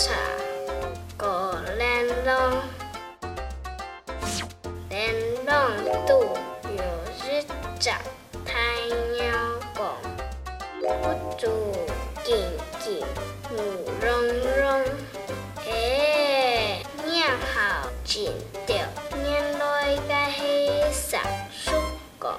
茶果然浓，莲蓉度有日长太阳光，不足金金木茸茸，哎，酿好金条。